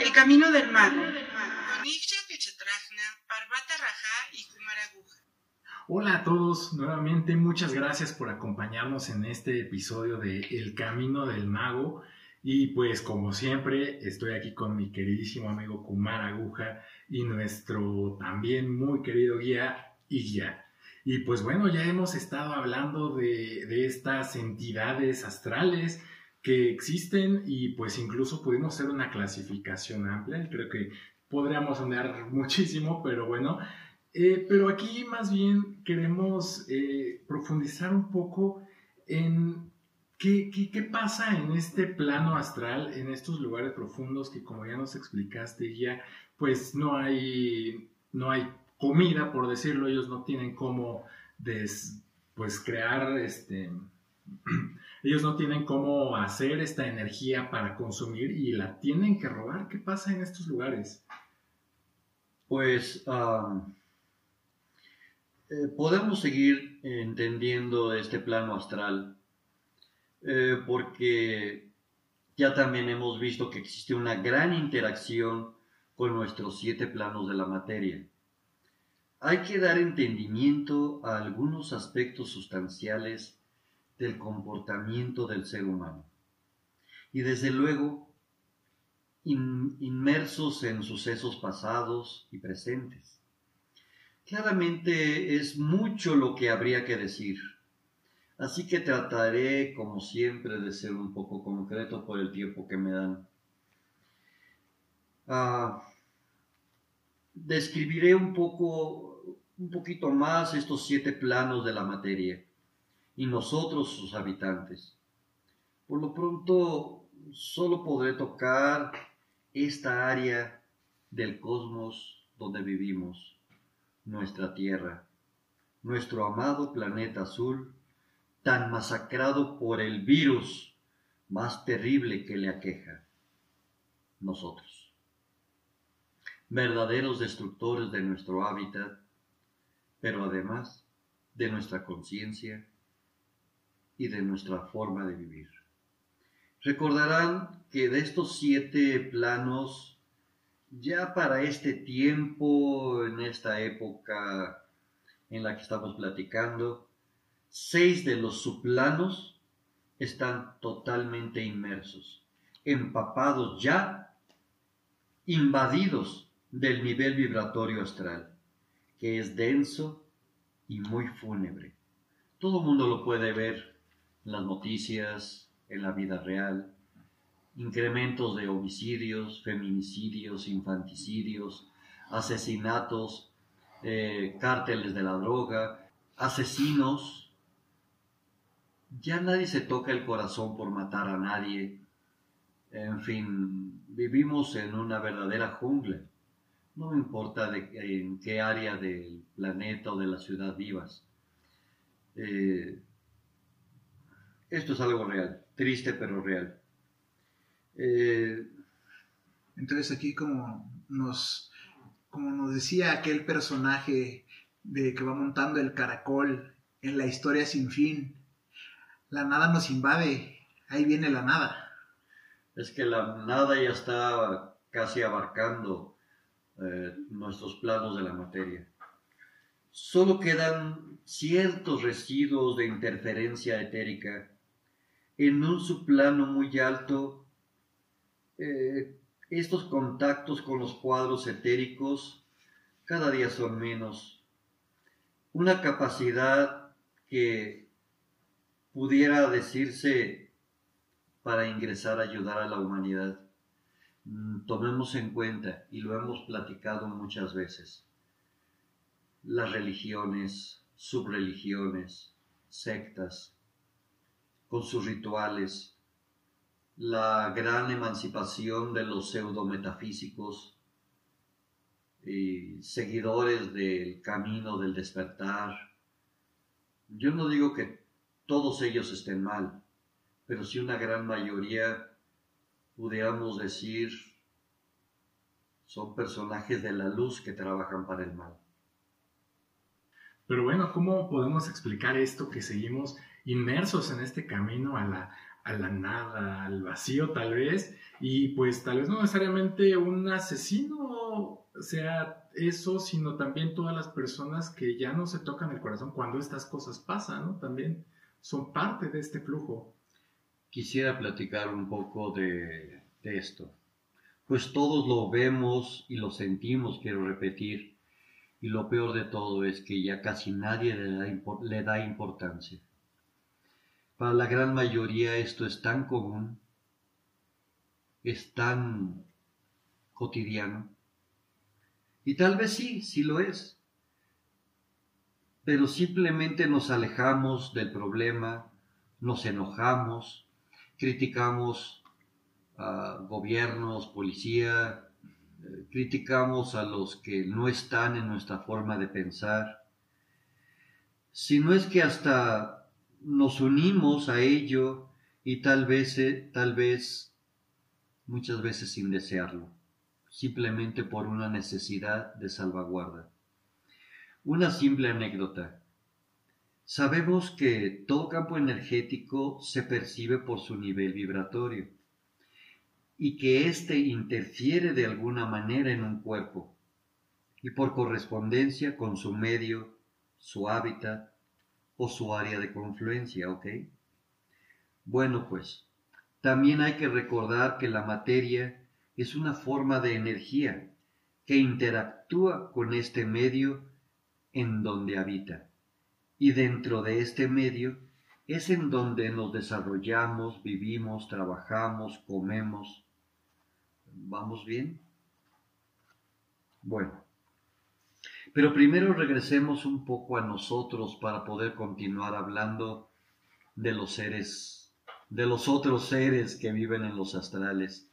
El camino del mago. Hola a todos, nuevamente muchas gracias por acompañarnos en este episodio de El Camino del Mago. Y pues como siempre estoy aquí con mi queridísimo amigo Kumar Aguja y nuestro también muy querido guía Igya. Y pues bueno, ya hemos estado hablando de estas entidades astrales que existen y pues incluso pudimos hacer una clasificación amplia. Creo que podríamos andar muchísimo, pero bueno. Eh, pero aquí más bien queremos eh, profundizar un poco en qué, qué, pasa en este plano astral, en estos lugares profundos que como ya nos explicaste ya, pues no hay, no hay comida, por decirlo, ellos no tienen cómo pues crear este ellos no tienen cómo hacer esta energía para consumir y la tienen que robar. ¿Qué pasa en estos lugares? Pues eh, podemos seguir entendiendo este plano astral eh, porque ya también hemos visto que existe una gran interacción con nuestros siete planos de la materia. Hay que dar entendimiento a algunos aspectos sustanciales del comportamiento del ser humano. Y desde luego, inmersos en sucesos pasados y presentes. Claramente es mucho lo que habría que decir, así que trataré, como siempre, de ser un poco concreto por el tiempo que me dan. Ah, describiré un poco, un poquito más estos siete planos de la materia y nosotros sus habitantes. Por lo pronto, solo podré tocar esta área del cosmos donde vivimos, nuestra Tierra, nuestro amado planeta azul, tan masacrado por el virus más terrible que le aqueja, nosotros. Verdaderos destructores de nuestro hábitat, pero además de nuestra conciencia y de nuestra forma de vivir. Recordarán que de estos siete planos, ya para este tiempo, en esta época en la que estamos platicando, seis de los subplanos están totalmente inmersos, empapados ya, invadidos del nivel vibratorio astral, que es denso y muy fúnebre. Todo mundo lo puede ver las noticias, en la vida real, incrementos de homicidios, feminicidios, infanticidios, asesinatos, eh, cárteles de la droga, asesinos. Ya nadie se toca el corazón por matar a nadie. En fin, vivimos en una verdadera jungla. No me importa de, en qué área del planeta o de la ciudad vivas. Eh, esto es algo real, triste pero real. Eh, Entonces aquí como nos, como nos decía aquel personaje de que va montando el caracol en la historia sin fin, la nada nos invade, ahí viene la nada. Es que la nada ya está casi abarcando eh, nuestros planos de la materia. Solo quedan ciertos residuos de interferencia etérica en un subplano muy alto, eh, estos contactos con los cuadros etéricos cada día son menos. Una capacidad que pudiera decirse para ingresar a ayudar a la humanidad. Mm, tomemos en cuenta, y lo hemos platicado muchas veces, las religiones, subreligiones, sectas, con sus rituales, la gran emancipación de los pseudometafísicos y seguidores del camino del despertar. Yo no digo que todos ellos estén mal, pero si una gran mayoría pudiéramos decir son personajes de la luz que trabajan para el mal. Pero bueno, ¿cómo podemos explicar esto que seguimos inmersos en este camino a la, a la nada, al vacío tal vez, y pues tal vez no necesariamente un asesino sea eso, sino también todas las personas que ya no se tocan el corazón cuando estas cosas pasan, ¿no? También son parte de este flujo. Quisiera platicar un poco de, esto. Pues todos lo vemos y lo sentimos, quiero repetir, y lo peor de todo es que ya casi nadie le da importancia. Para la gran mayoría esto es tan común, es tan cotidiano. Y tal vez sí, sí lo es. Pero simplemente nos alejamos del problema, nos enojamos, criticamos a gobiernos, policía, eh, criticamos a los que no están en nuestra forma de pensar. Si no es que hasta nos unimos a ello y tal vez, eh, tal vez, muchas veces sin desearlo, simplemente por una necesidad de salvaguarda. Una simple anécdota. Sabemos que todo campo energético se percibe por su nivel vibratorio y que éste interfiere de alguna manera en un cuerpo y por correspondencia con su medio, su hábitat, o su área de confluencia, ¿ok? Bueno, pues, también hay que recordar que la materia es una forma de energía que interactúa con este medio en donde habita. Y dentro de este medio es en donde nos desarrollamos, vivimos, trabajamos, comemos. ¿Vamos bien? Bueno, pero primero regresemos un poco a nosotros para poder continuar hablando de los seres, de los otros seres que viven en los astrales.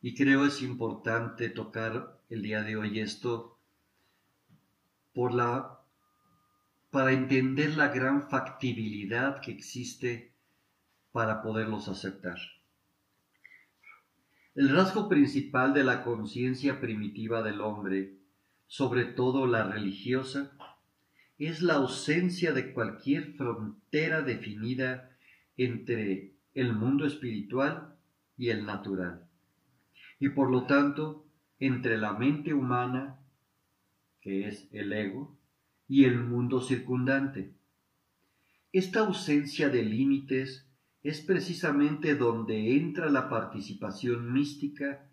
Y creo es importante tocar el día de hoy esto por la, para entender la gran factibilidad que existe para poderlos aceptar. El rasgo principal de la conciencia primitiva del hombre sobre todo la religiosa, es la ausencia de cualquier frontera definida entre el mundo espiritual y el natural, y por lo tanto entre la mente humana, que es el ego, y el mundo circundante. Esta ausencia de límites es precisamente donde entra la participación mística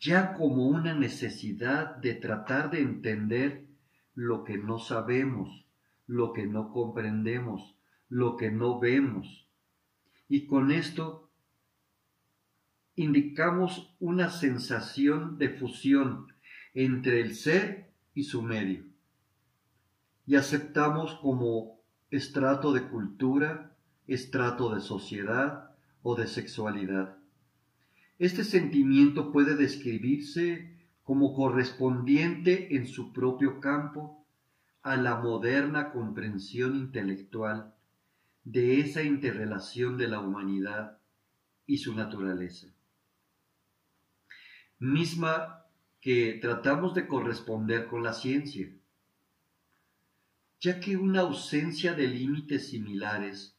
ya como una necesidad de tratar de entender lo que no sabemos, lo que no comprendemos, lo que no vemos. Y con esto indicamos una sensación de fusión entre el ser y su medio. Y aceptamos como estrato de cultura, estrato de sociedad o de sexualidad. Este sentimiento puede describirse como correspondiente en su propio campo a la moderna comprensión intelectual de esa interrelación de la humanidad y su naturaleza, misma que tratamos de corresponder con la ciencia, ya que una ausencia de límites similares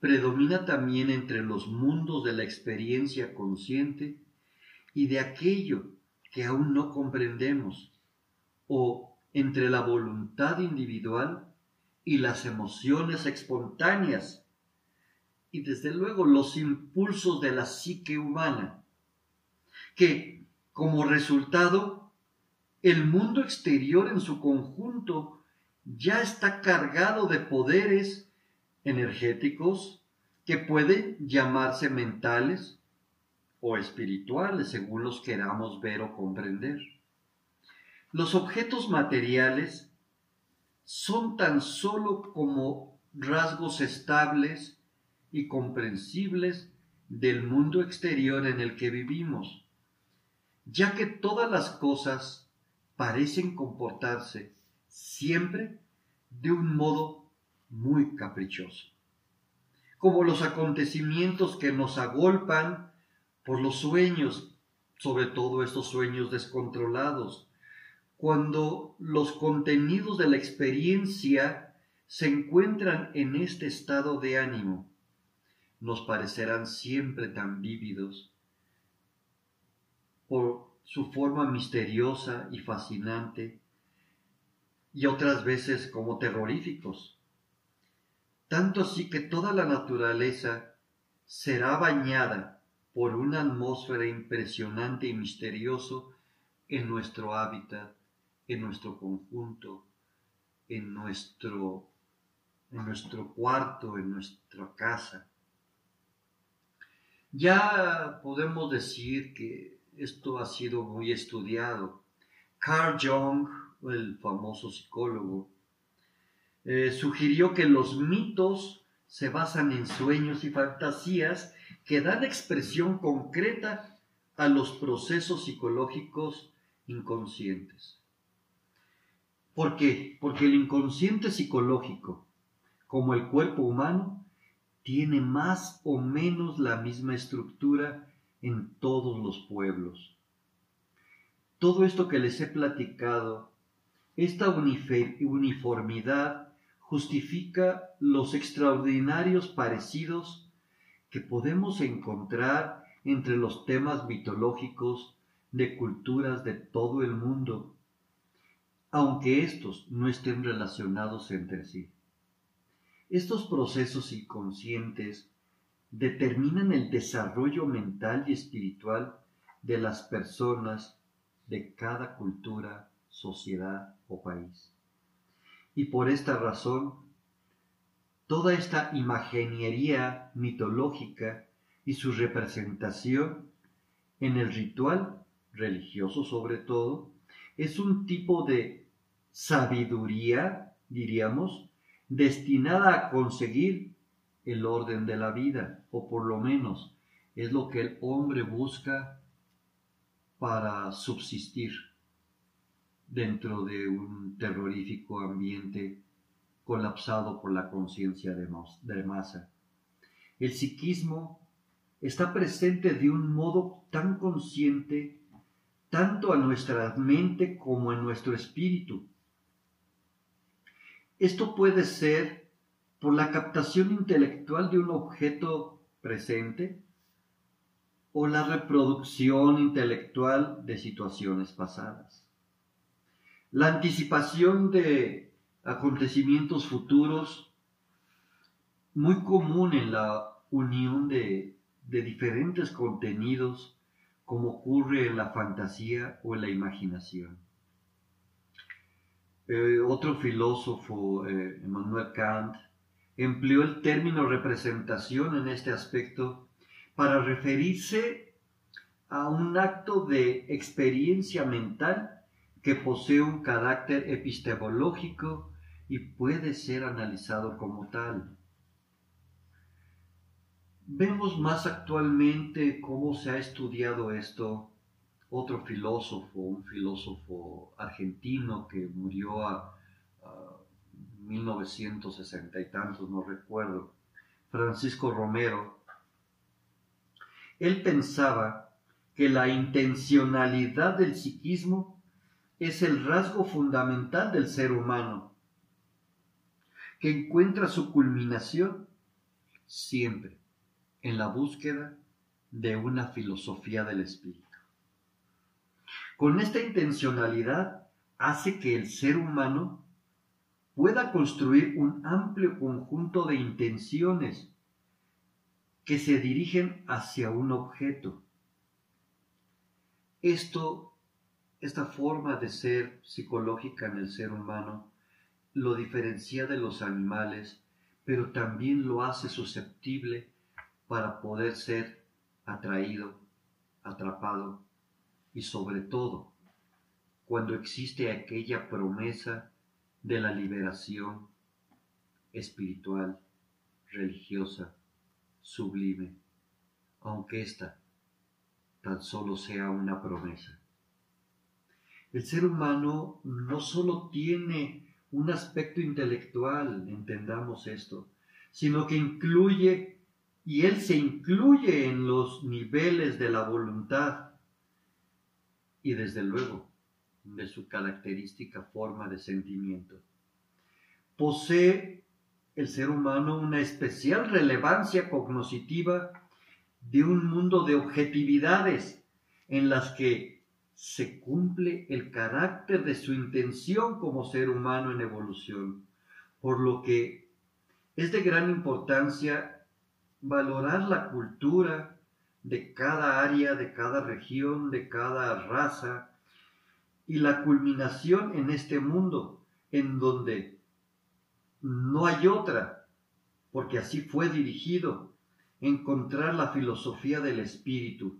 predomina también entre los mundos de la experiencia consciente y de aquello que aún no comprendemos, o entre la voluntad individual y las emociones espontáneas, y desde luego los impulsos de la psique humana, que como resultado el mundo exterior en su conjunto ya está cargado de poderes energéticos que pueden llamarse mentales o espirituales según los queramos ver o comprender. Los objetos materiales son tan solo como rasgos estables y comprensibles del mundo exterior en el que vivimos, ya que todas las cosas parecen comportarse siempre de un modo muy caprichoso. Como los acontecimientos que nos agolpan por los sueños, sobre todo estos sueños descontrolados, cuando los contenidos de la experiencia se encuentran en este estado de ánimo, nos parecerán siempre tan vívidos por su forma misteriosa y fascinante y otras veces como terroríficos. Tanto así que toda la naturaleza será bañada por una atmósfera impresionante y misterioso en nuestro hábitat, en nuestro conjunto, en nuestro, en nuestro cuarto, en nuestra casa. Ya podemos decir que esto ha sido muy estudiado. Carl Jung, el famoso psicólogo, eh, sugirió que los mitos se basan en sueños y fantasías que dan expresión concreta a los procesos psicológicos inconscientes. ¿Por qué? Porque el inconsciente psicológico, como el cuerpo humano, tiene más o menos la misma estructura en todos los pueblos. Todo esto que les he platicado, esta uniformidad justifica los extraordinarios parecidos que podemos encontrar entre los temas mitológicos de culturas de todo el mundo, aunque estos no estén relacionados entre sí. Estos procesos inconscientes determinan el desarrollo mental y espiritual de las personas de cada cultura, sociedad o país. Y por esta razón, toda esta imaginería mitológica y su representación en el ritual religioso sobre todo, es un tipo de sabiduría, diríamos, destinada a conseguir el orden de la vida, o por lo menos es lo que el hombre busca para subsistir dentro de un terrorífico ambiente colapsado por la conciencia de masa. El psiquismo está presente de un modo tan consciente tanto a nuestra mente como en nuestro espíritu. Esto puede ser por la captación intelectual de un objeto presente o la reproducción intelectual de situaciones pasadas. La anticipación de acontecimientos futuros, muy común en la unión de, de diferentes contenidos como ocurre en la fantasía o en la imaginación. Eh, otro filósofo, eh, Kant, empleó el término representación en este aspecto para referirse a un acto de experiencia mental que posee un carácter epistemológico y puede ser analizado como tal. Vemos más actualmente cómo se ha estudiado esto. Otro filósofo, un filósofo argentino que murió a, 1960 y tantos, no recuerdo, Francisco Romero, él pensaba que la intencionalidad del psiquismo es el rasgo fundamental del ser humano, que encuentra su culminación siempre en la búsqueda de una filosofía del espíritu. Con esta intencionalidad hace que el ser humano pueda construir un amplio conjunto de intenciones que se dirigen hacia un objeto. Esto, esta forma de ser psicológica en el ser humano, lo diferencia de los animales, pero también lo hace susceptible para poder ser atraído, atrapado y sobre todo cuando existe aquella promesa de la liberación espiritual, religiosa, sublime, aunque ésta tan solo sea una promesa. El ser humano no solo tiene un aspecto intelectual, entendamos esto, sino que incluye y Él se incluye en los niveles de la voluntad y desde luego de su característica forma de sentimiento. Posee el ser humano una especial relevancia cognoscitiva de un mundo de objetividades en las que se cumple el carácter de su intención como ser humano en evolución, por lo que es de gran importancia valorar la cultura de cada área, de cada región, de cada raza, y la culminación en este mundo, en donde no hay otra, porque así fue dirigido, encontrar la filosofía del espíritu.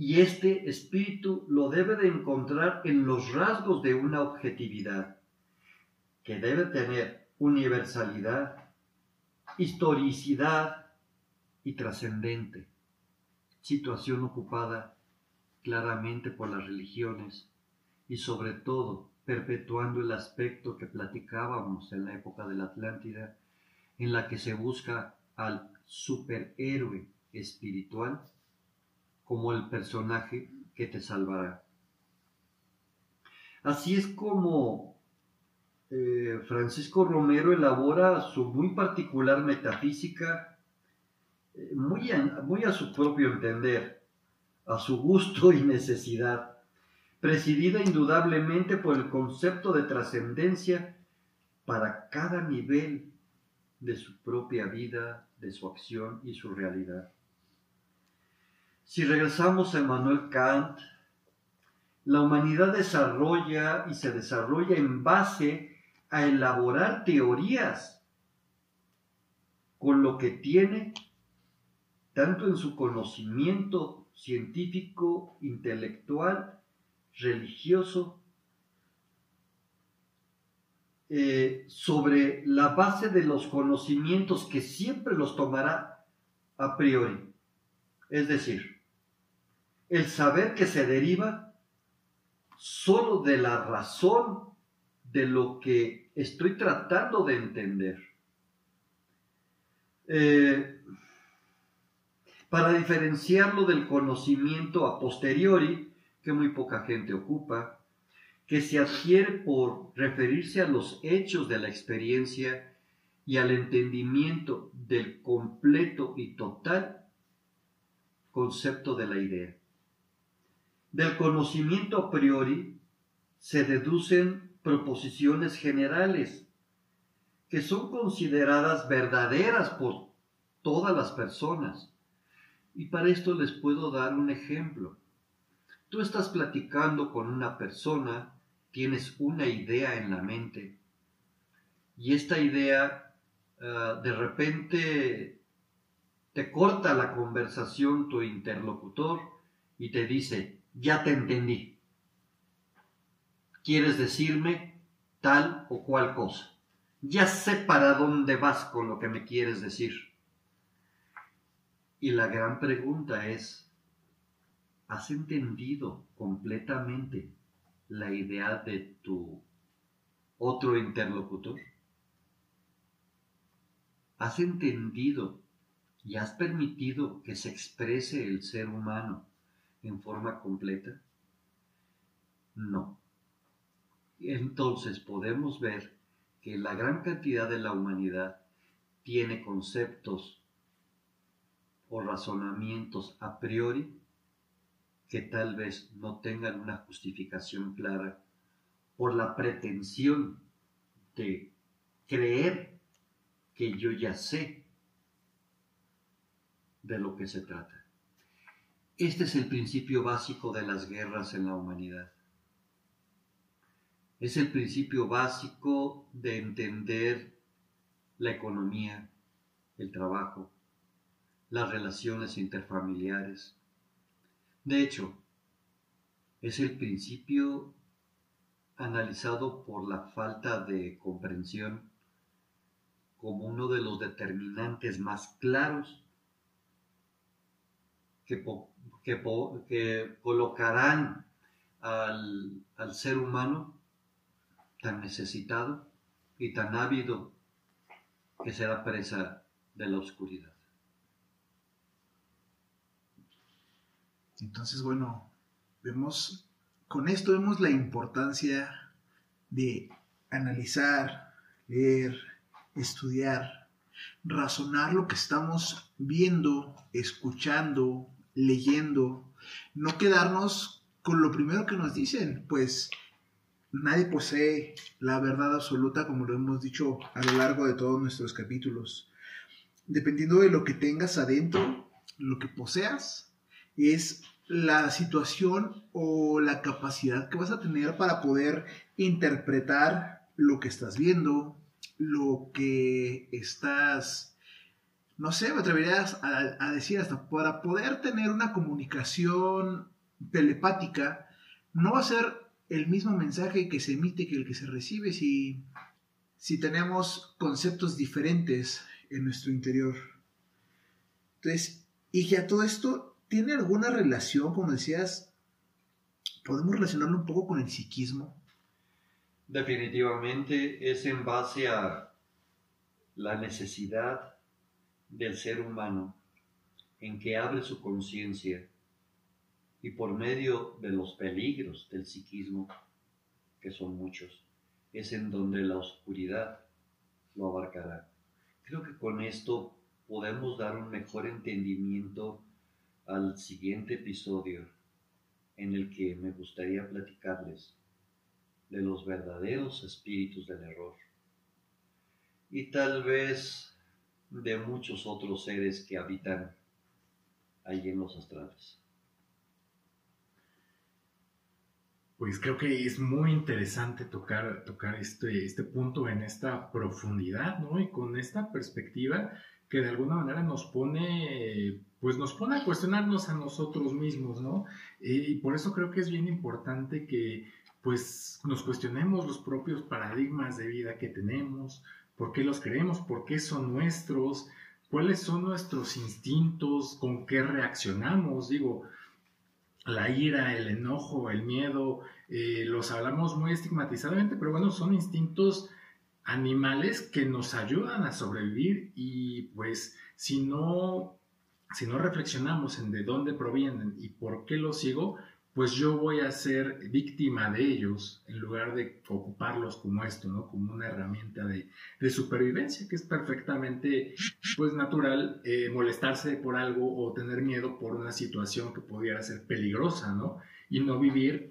Y este espíritu lo debe de encontrar en los rasgos de una objetividad, que debe tener universalidad, historicidad y trascendente, situación ocupada claramente por las religiones y sobre todo perpetuando el aspecto que platicábamos en la época de la Atlántida, en la que se busca al superhéroe espiritual como el personaje que te salvará. Así es como eh, Francisco Romero elabora su muy particular metafísica, eh, muy, muy a su propio entender, a su gusto y necesidad, presidida indudablemente por el concepto de trascendencia para cada nivel de su propia vida, de su acción y su realidad. Si regresamos a Emmanuel Kant, la humanidad desarrolla y se desarrolla en base a elaborar teorías con lo que tiene, tanto en su conocimiento científico, intelectual, religioso, eh, sobre la base de los conocimientos que siempre los tomará a priori. Es decir, el saber que se deriva solo de la razón de lo que estoy tratando de entender. Eh, para diferenciarlo del conocimiento a posteriori, que muy poca gente ocupa, que se adquiere por referirse a los hechos de la experiencia y al entendimiento del completo y total concepto de la idea. Del conocimiento a priori se deducen proposiciones generales que son consideradas verdaderas por todas las personas. Y para esto les puedo dar un ejemplo. Tú estás platicando con una persona, tienes una idea en la mente y esta idea ah, de repente te corta la conversación tu interlocutor y te dice, ya te entendí quieres decirme tal o cual cosa. Ya sé para dónde vas con lo que me quieres decir. Y la gran pregunta es, ¿has entendido completamente la idea de tu otro interlocutor? ¿Has entendido y has permitido que se exprese el ser humano en forma completa? No entonces podemos ver que la gran cantidad de la humanidad tiene conceptos o razonamientos a priori que tal vez no tengan una justificación clara por la pretensión de creer que yo ya sé de lo que se trata. Este es el principio básico de las guerras en la humanidad. Es el principio básico de entender la economía, el trabajo, las relaciones interfamiliares. De hecho, es el principio analizado por la falta de comprensión como uno de los determinantes más claros que, colocarán al, al ser humano tan necesitado y tan ávido que será presa de la oscuridad. Entonces, bueno, vemos, con esto vemos la importancia de analizar, leer, estudiar, razonar lo que estamos viendo, escuchando, leyendo, no quedarnos con lo primero que nos dicen, pues nadie posee la verdad absoluta como lo hemos dicho a lo largo de todos nuestros capítulos. Dependiendo de lo que tengas adentro, lo que poseas, es la situación o la capacidad que vas a tener para poder interpretar lo que estás viendo, lo que estás, no sé, me atreverías a, decir hasta para poder tener una comunicación telepática, no va a ser el mismo mensaje que se emite que el que se recibe si, si tenemos conceptos diferentes en nuestro interior. Entonces, y ya todo esto ¿Tiene alguna relación, como decías, podemos relacionarlo un poco con el psiquismo? Definitivamente es en base a la necesidad del ser humano en que abre su conciencia y por medio de los peligros del psiquismo, que son muchos, es en donde la oscuridad lo abarcará. Creo que con esto podemos dar un mejor entendimiento al siguiente episodio en el que me gustaría platicarles de los verdaderos espíritus del error y tal vez de muchos otros seres que habitan ahí en los astrales. Pues creo que es muy interesante tocar, tocar este, este punto en esta profundidad, ¿no? Y con esta perspectiva que de alguna manera nos pone, pues nos pone a cuestionarnos a nosotros mismos, ¿no? Y por eso creo que es bien importante que pues nos cuestionemos los propios paradigmas de vida que tenemos, por qué los creemos, por qué son nuestros, cuáles son nuestros instintos, con qué reaccionamos, digo, la ira, el enojo, el miedo, eh, los hablamos muy estigmatizadamente, pero bueno, son instintos animales que nos ayudan a sobrevivir y pues si no, si no reflexionamos en de dónde provienen y por qué los sigo, pues yo voy a ser víctima de ellos en lugar de ocuparlos como esto, ¿no? Como una herramienta de, supervivencia, que es perfectamente, pues, natural eh, molestarse por algo o tener miedo por una situación que pudiera ser peligrosa, ¿no? Y no vivir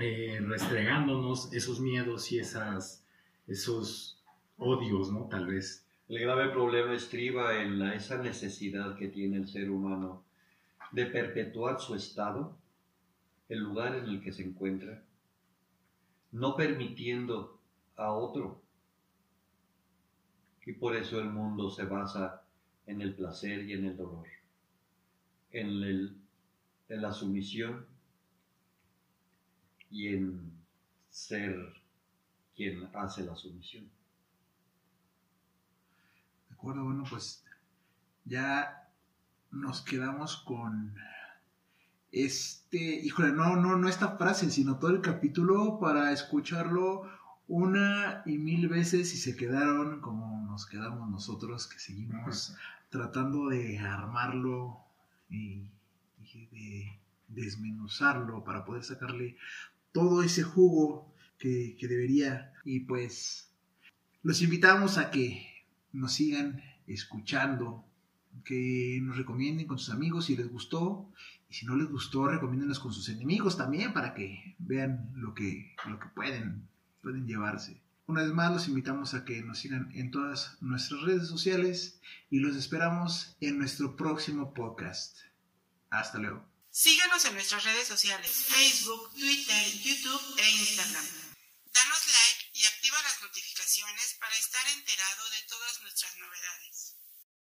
eh, restregándonos esos miedos y esas, esos odios, ¿no? Tal vez. El grave problema estriba en la, esa necesidad que tiene el ser humano de perpetuar su estado, el lugar en el que se encuentra, no permitiendo a otro. Y por eso el mundo se basa en el placer y en el dolor, en, el, en la sumisión y en ser quien hace la sumisión. De acuerdo, bueno, pues ya nos quedamos con este, híjole, no, no, no esta frase, sino todo el capítulo para escucharlo una y mil veces y se quedaron como nos quedamos nosotros que seguimos tratando de armarlo y, y de desmenuzarlo para poder sacarle todo ese jugo que, debería. Y pues los invitamos a que nos sigan escuchando, que nos recomienden con sus amigos si les gustó. Y si no les gustó, recomiéndenos con sus enemigos también para que vean lo que, lo que pueden, pueden llevarse. Una vez más, los invitamos a que nos sigan en todas nuestras redes sociales y los esperamos en nuestro próximo podcast. Hasta luego. Síganos en nuestras redes sociales, Facebook, Twitter, YouTube e Instagram notificaciones para estar enterado de todas nuestras novedades.